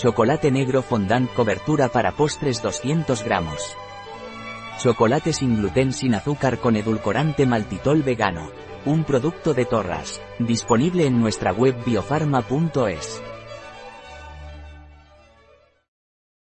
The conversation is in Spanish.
Chocolate negro fondant cobertura para postres 200 gramos. Chocolate sin gluten sin azúcar con edulcorante maltitol vegano. Un producto de Torras. Disponible en nuestra web biofarma.es.